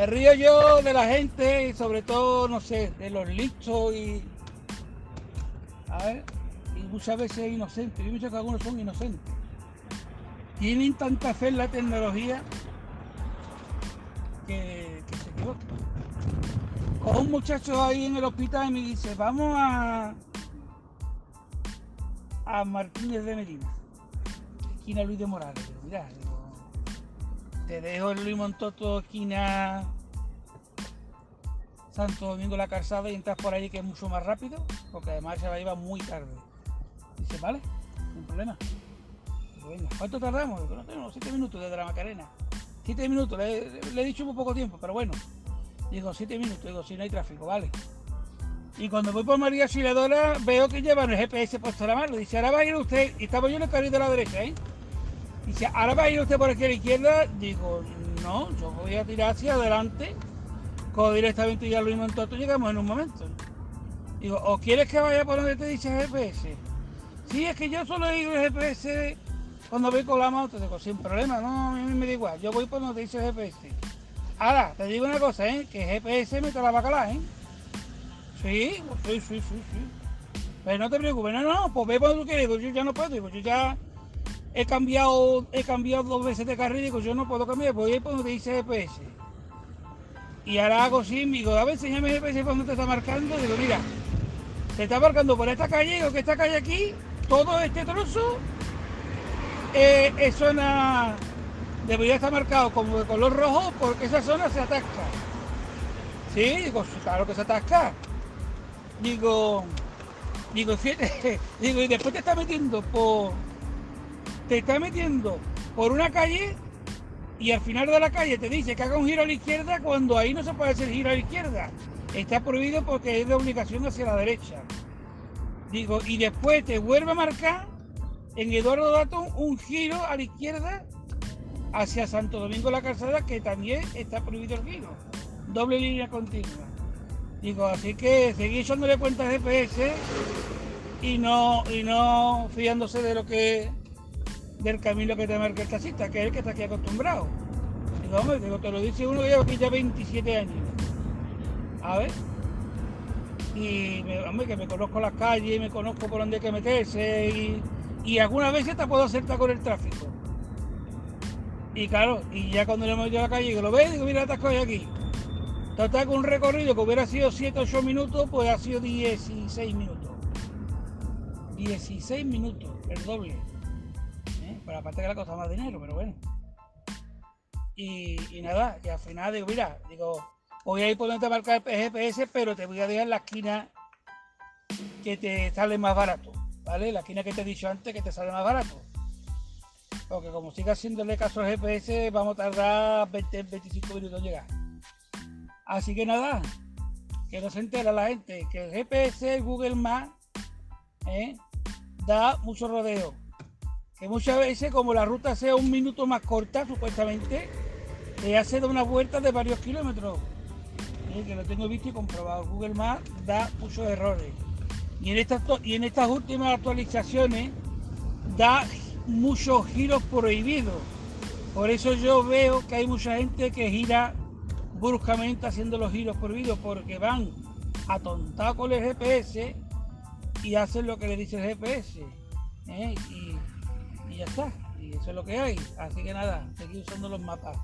Me río yo de la gente y sobre todo, no sé, de los listos y. A ver, y muchas veces inocentes. Yo pienso que algunos son inocentes. Tienen tanta fe en la tecnología que, se equivocan. Con un muchacho ahí en el hospital y me dice, vamos a. a Martínez de Medina, esquina Luis de Morales. Mira, digo, te dejo el Luis Montoto, esquina Santo Domingo la Calzada y entras por ahí que es mucho más rápido, porque además se va a ir muy tarde. Dice, vale, sin problema. Digo, venga, ¿cuánto tardamos? Digo, no tenemos siete minutos desde la Macarena. Siete minutos, le, he dicho muy poco tiempo, pero bueno. Digo, siete minutos, digo, si no hay tráfico, vale. Y cuando voy por María Auxiliadora veo que llevan el GPS puesto a la mano. Dice, ahora va a ir usted, y estaba yo en el carril de la derecha, ¿eh? Dice, ahora va a ir usted por aquí a la izquierda. Digo, no, yo voy a tirar hacia adelante, cojo directamente ya Luis Montoto, llegamos en un momento. Digo, ¿o quieres que vaya por donde te dice GPS? Sí, es que yo solo digo el GPS cuando voy con la moto. Digo, sin problema, no, a mí me da igual, yo voy por donde dice GPS. Ahora, te digo una cosa, ¿eh? Que GPS me te la bacala, ¿eh? Sí, sí, sí, sí, sí. Pero no te preocupes, no, no, pues ve donde tú quieres, digo, yo ya no puedo, digo, yo ya he cambiado, he cambiado dos veces de carril, digo, yo no puedo cambiar, voy a ir por donde dice GPS. Y ahora hago así, digo, a ver, enséñame GPS donde te está marcando, digo, mira, te está marcando por esta calle, digo, que esta calle aquí, todo este trozo, eh, es zona, debería estar marcado como de color rojo porque esa zona se atasca. Sí, digo, sí, claro que se atasca. Digo, digo, fíjate, digo, y después te está metiendo por, te está metiendo por una calle y al final de la calle te dice que haga un giro a la izquierda cuando ahí no se puede hacer giro a la izquierda. Está prohibido porque es de obligación hacia la derecha. Digo, y después te vuelve a marcar en Eduardo Datón un giro a la izquierda hacia Santo Domingo la Calzada que también está prohibido el giro. Doble línea continua. Digo, así que seguí echándole cuenta al GPS y no, y no fiándose de lo que del camino que te marca el taxista, que es el que está aquí acostumbrado. Digo, hombre, digo, te lo dice uno que lleva aquí ya 27 años. A ver. Y, me, hombre, que me conozco las calles, me conozco por dónde hay que meterse y, y algunas veces te puedo acertar con el tráfico. Y claro, y ya cuando le hemos ido a la calle, que lo ves, digo, mira, atasco aquí. Total, con un recorrido que hubiera sido 7 8 minutos, pues ha sido 16 minutos. 16 minutos, el doble. Pero aparte que la cosa más dinero, pero bueno. Y, nada, y al final digo, mira, digo, voy a ir por donde te marca el GPS, pero te voy a dejar la esquina que te sale más barato, ¿vale? La esquina que te he dicho antes que te sale más barato. Porque como siga haciéndole caso al GPS, vamos a tardar 20, 25 minutos en llegar. Así que nada, que no se entera la gente, que el GPS, Google Maps, ¿eh? da mucho rodeo. Que muchas veces, como la ruta sea un minuto más corta, supuestamente, te hace dar una vuelta de varios kilómetros. Que lo tengo visto y comprobado. Google Maps da muchos errores. Y en estas, y en estas últimas actualizaciones da muchos giros prohibidos. Por eso yo veo que hay mucha gente que gira bruscamente haciendo los giros prohibidos porque van atontados con el GPS y hacen lo que le dice el GPS. ¿eh? ya está. Y eso es lo que hay. Así que nada, seguir usando los mapas.